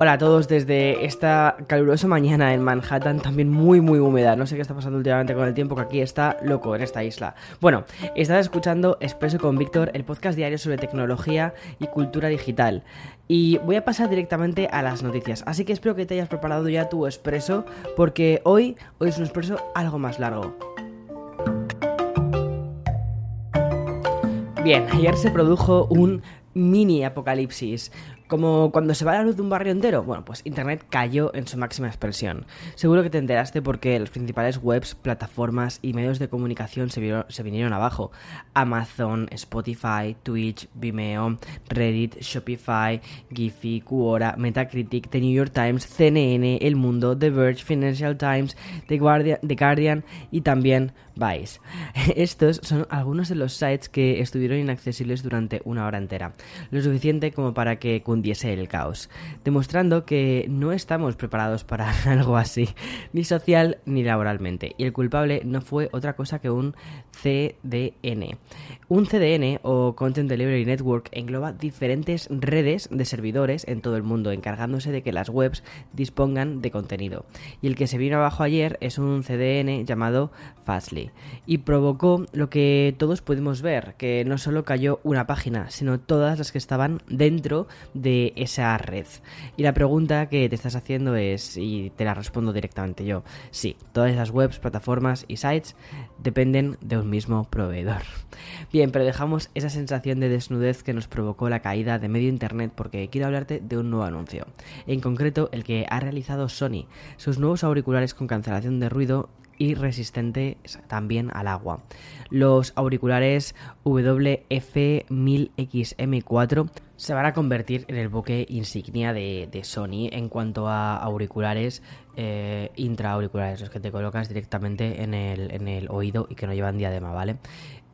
Hola a todos desde esta calurosa mañana en Manhattan, también muy muy húmeda. No sé qué está pasando últimamente con el tiempo, que aquí está loco en esta isla. Bueno, estás escuchando Expreso con Víctor, el podcast diario sobre tecnología y cultura digital. Y voy a pasar directamente a las noticias, así que espero que te hayas preparado ya tu expreso, porque hoy, hoy es un expreso algo más largo. Bien, ayer se produjo un mini apocalipsis. Como cuando se va la luz de un barrio entero. Bueno, pues Internet cayó en su máxima expresión. Seguro que te enteraste porque las principales webs, plataformas y medios de comunicación se, vinieron abajo. Amazon, Spotify, Twitch, Vimeo, Reddit, Shopify, Giphy, Quora, Metacritic, The New York Times, CNN, El Mundo, The Verge, Financial Times, The Guardian, The Guardian y también Vice. Estos son algunos de los sites que estuvieron inaccesibles durante una hora entera. Lo suficiente como para que hundiese el caos, demostrando que no estamos preparados para algo así, ni social ni laboralmente. Y el culpable no fue otra cosa que un CDN. Un CDN o Content Delivery Network engloba diferentes redes de servidores en todo el mundo, encargándose de que las webs dispongan de contenido. Y el que se vino abajo ayer es un CDN llamado Fastly y provocó lo que todos pudimos ver, que no solo cayó una página, sino todas las que estaban dentro de esa red. Y la pregunta que te estás haciendo es, y te la respondo directamente yo, sí, todas esas webs, plataformas y sites dependen de un mismo proveedor. Bien, pero dejamos esa sensación de desnudez que nos provocó la caída de medio internet porque quiero hablarte de un nuevo anuncio. En concreto, el que ha realizado Sony, sus nuevos auriculares con cancelación de ruido y resistente también al agua. Los auriculares WF-1000XM4 se van a convertir en el buque insignia de, Sony en cuanto a auriculares eh, intraauriculares, los que te colocas directamente en el, en el oído y que no llevan diadema, ¿vale?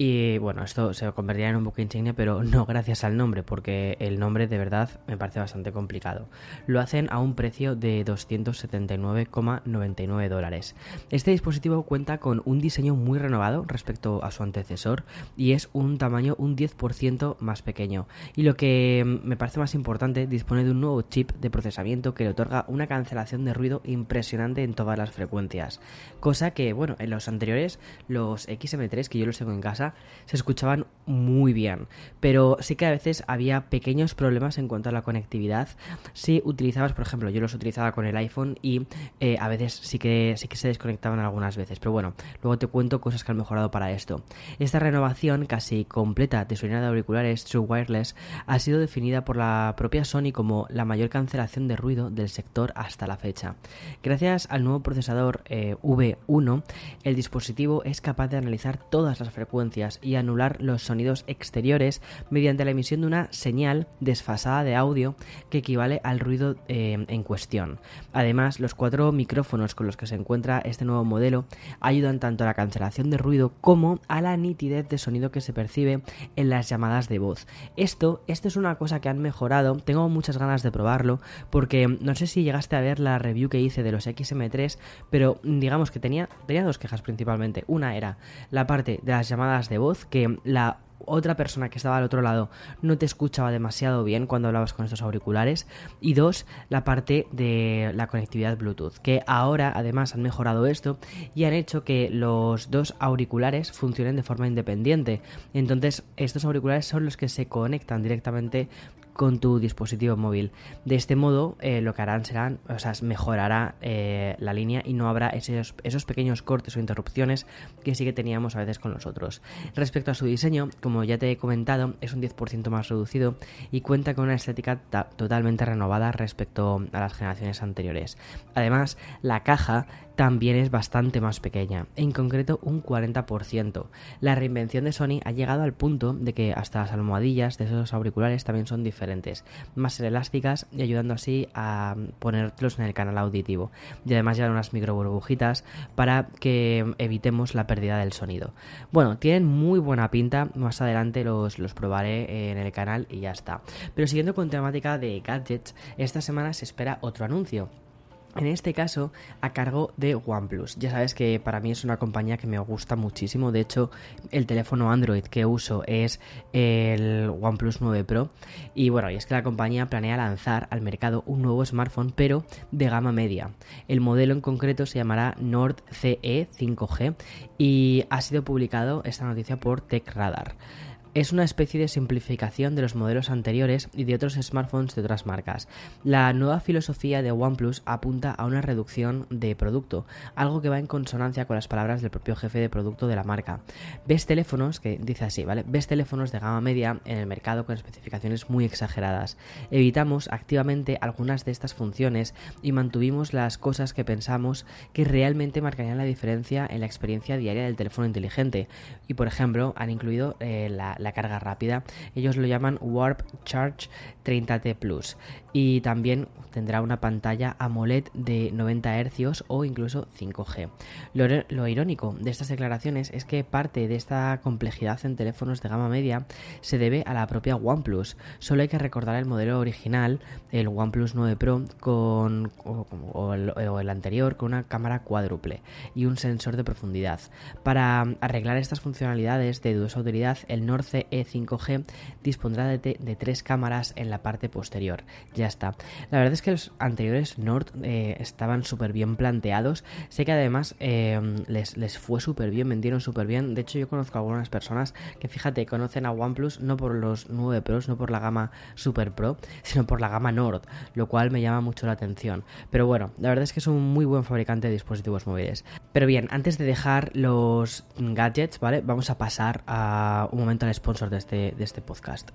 Y bueno, esto se convertirá en un buque insignia, pero no gracias al nombre, porque el nombre de verdad me parece bastante complicado. Lo hacen a un precio de 279,99 dólares. Este dispositivo cuenta con un diseño muy renovado respecto a su antecesor y es un tamaño un 10% más pequeño. Y lo que me parece más importante, dispone de un nuevo chip de procesamiento que le otorga una cancelación de ruido impresionante en todas las frecuencias. Cosa que, bueno, en los anteriores, los XM3 que yo los tengo en casa, se escuchaban muy bien, pero sí que a veces había pequeños problemas en cuanto a la conectividad. Si utilizabas, por ejemplo, yo los utilizaba con el iPhone y eh, a veces sí que, sí que se desconectaban algunas veces, pero bueno, luego te cuento cosas que han mejorado para esto. Esta renovación casi completa de su línea de auriculares True Wireless ha sido definida por la propia Sony como la mayor cancelación de ruido del sector hasta la fecha. Gracias al nuevo procesador eh, V1, el dispositivo es capaz de analizar todas las frecuencias y anular los sonidos exteriores mediante la emisión de una señal desfasada de audio que equivale al ruido eh, en cuestión. Además, los cuatro micrófonos con los que se encuentra este nuevo modelo ayudan tanto a la cancelación de ruido como a la nitidez de sonido que se percibe en las llamadas de voz. Esto, esto es una cosa que han mejorado, tengo muchas ganas de probarlo porque no sé si llegaste a ver la review que hice de los XM3, pero digamos que tenía, tenía dos quejas principalmente. Una era la parte de las llamadas de voz que la otra persona que estaba al otro lado no te escuchaba demasiado bien cuando hablabas con estos auriculares. Y dos la parte de la conectividad Bluetooth que ahora además han mejorado esto y han hecho que los dos auriculares funcionen de forma independiente. Entonces estos auriculares son los que se conectan directamente con tu dispositivo móvil. De este modo, eh, lo que harán serán, o sea, mejorará eh, la línea y no habrá esos, esos pequeños cortes o interrupciones que sí que teníamos a veces con los otros. Respecto a su diseño, como ya te he comentado, es un 10% más reducido y cuenta con una estética totalmente renovada respecto a las generaciones anteriores. Además, la caja también es bastante más pequeña, en concreto un 40%. La reinvención de Sony ha llegado al punto de que hasta las almohadillas de esos auriculares también son diferentes, más elásticas y ayudando así a ponértelos en el canal auditivo. Y además llevan unas micro burbujitas para que evitemos la pérdida del sonido. Bueno, tienen muy buena pinta, más adelante los, los probaré en el canal y ya está. Pero siguiendo con temática de gadgets, esta semana se espera otro anuncio en este caso a cargo de OnePlus. Ya sabes que para mí es una compañía que me gusta muchísimo. De hecho, el teléfono Android que uso es el OnePlus 9 Pro. Y bueno, es que la compañía planea lanzar al mercado un nuevo smartphone, pero de gama media. El modelo en concreto se llamará Nord CE 5G y ha sido publicado esta noticia por TechRadar es una especie de simplificación de los modelos anteriores y de otros smartphones de otras marcas. La nueva filosofía de OnePlus apunta a una reducción de producto, algo que va en consonancia con las palabras del propio jefe de producto de la marca. Ves teléfonos, que dice así, ¿vale? Ves teléfonos de gama media en el mercado con especificaciones muy exageradas. Evitamos activamente algunas de estas funciones y mantuvimos las cosas que pensamos que realmente marcarían la diferencia en la experiencia diaria del teléfono inteligente. Y por ejemplo, han incluido eh, la la carga rápida. Ellos lo llaman Warp Charge 30T Plus y también tendrá una pantalla AMOLED de 90 Hz o incluso 5G. Lo, irónico de estas declaraciones es que parte de esta complejidad en teléfonos de gama media se debe a la propia OnePlus. Solo hay que recordar el modelo original, el OnePlus 9 Pro, con, o, el, anterior, con una cámara cuádruple y un sensor de profundidad. Para arreglar estas funcionalidades de dudosa utilidad, el Norce E5G dispondrá de, tres cámaras en la parte posterior. Ya está. La verdad es que los anteriores Nord eh, estaban súper bien planteados. Sé que además eh, les, les, fue súper bien, vendieron súper bien. De hecho, yo conozco a algunas personas que, fíjate, conocen a OnePlus no por los 9 Pros, no por la gama Super Pro, sino por la gama Nord, lo cual me llama mucho la atención. Pero bueno, la verdad es que es un muy buen fabricante de dispositivos móviles. Pero bien, antes de dejar los gadgets, ¿vale? Vamos a pasar a un momento al sponsor de este, de este podcast.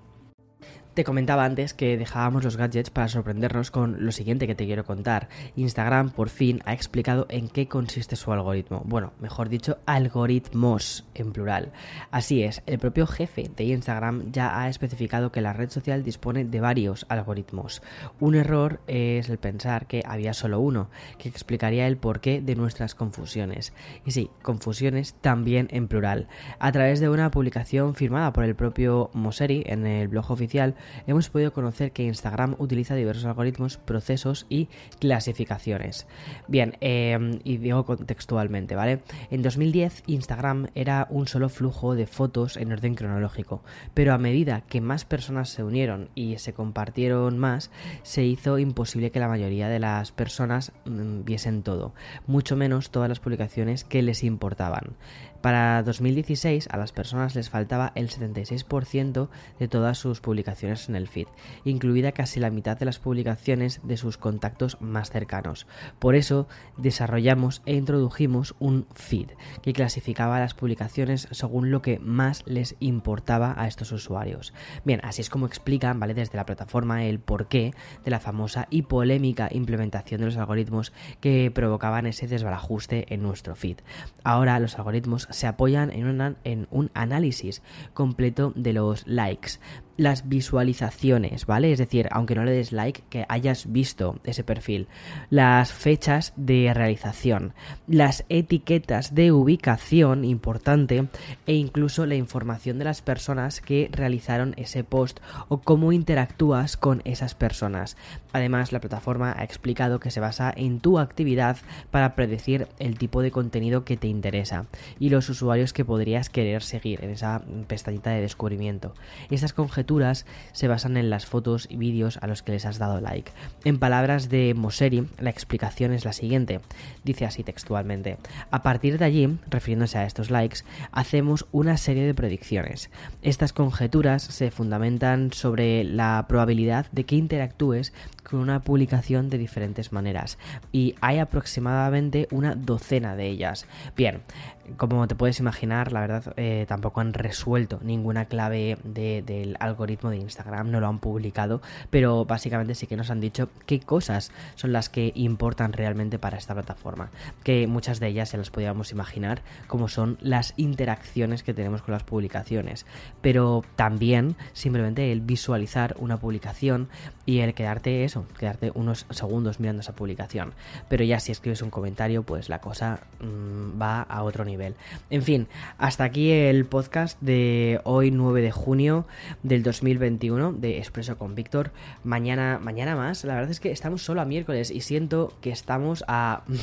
Te comentaba antes que dejábamos los gadgets para sorprendernos con lo siguiente que te quiero contar. Instagram por fin ha explicado en qué consiste su algoritmo. Bueno, mejor dicho, algoritmos en plural. Así es, el propio jefe de Instagram ya ha especificado que la red social dispone de varios algoritmos. Un error es el pensar que había solo uno, que explicaría el porqué de nuestras confusiones. Y sí, confusiones también en plural. A través de una publicación firmada por el propio Moseri en el blog oficial, hemos podido conocer que Instagram utiliza diversos algoritmos, procesos y clasificaciones. Bien, em, y digo contextualmente, ¿vale? En 2010 Instagram era un solo flujo de fotos en orden cronológico, pero a medida que más personas se unieron y se compartieron más, se hizo imposible que la mayoría de las personas mm, viesen todo, mucho menos todas las publicaciones que les importaban. Para 2016 a las personas les faltaba el 76% de todas sus publicaciones en el feed, incluida casi la mitad de las publicaciones de sus contactos más cercanos. Por eso desarrollamos e introdujimos un feed que clasificaba las publicaciones según lo que más les importaba a estos usuarios. Bien, así es como explican, ¿vale? Desde la plataforma el porqué de la famosa y polémica implementación de los algoritmos que provocaban ese desbarajuste en nuestro feed. Ahora los algoritmos se apoyan en, en un análisis completo de los likes, las visualizaciones, ¿vale? Es decir, aunque no le des like, que hayas visto ese perfil, las fechas de realización, las etiquetas de ubicación, importante, e incluso la información de las personas que realizaron ese post o cómo interactúas con esas personas. Además, la plataforma ha explicado que se basa en tu actividad para predecir el tipo de contenido que te interesa y los usuarios que podrías querer seguir en esa pestañita de descubrimiento. Estas se basan en las fotos y vídeos a los que les has dado like. En palabras de Moseri, la explicación es la siguiente. Dice así textualmente. A partir de allí, refiriéndose a estos likes, hacemos una serie de predicciones. Estas conjeturas se fundamentan sobre la probabilidad de que interactúes con una publicación de diferentes maneras y hay aproximadamente una docena de ellas. Bien, como te puedes imaginar, la verdad eh, tampoco han resuelto ninguna clave del algoritmo de Instagram, no lo han publicado, pero básicamente sí que nos han dicho qué cosas son las que importan realmente para esta plataforma, que muchas de ellas se las podíamos imaginar, como son las interacciones que tenemos con las publicaciones, pero también simplemente el visualizar una publicación y el quedarte eso, quedarte unos segundos mirando esa publicación, pero ya si escribes un comentario, pues la cosa mm, va a otro nivel. En fin, hasta aquí el podcast de hoy 9 de junio del 2021 de Expreso con Víctor. Mañana, mañana más. La verdad es que estamos solo a miércoles y siento que estamos a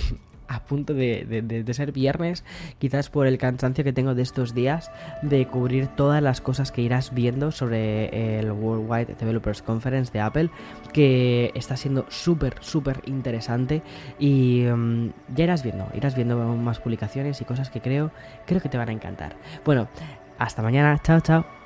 a punto de, ser viernes, quizás por el cansancio que tengo de estos días, de cubrir todas las cosas que irás viendo sobre el Worldwide Developers Conference de Apple, que está siendo súper, súper interesante y mm, ya irás viendo, irás viendo más publicaciones y cosas que creo, creo que te van a encantar. Bueno, hasta mañana, chao, chao.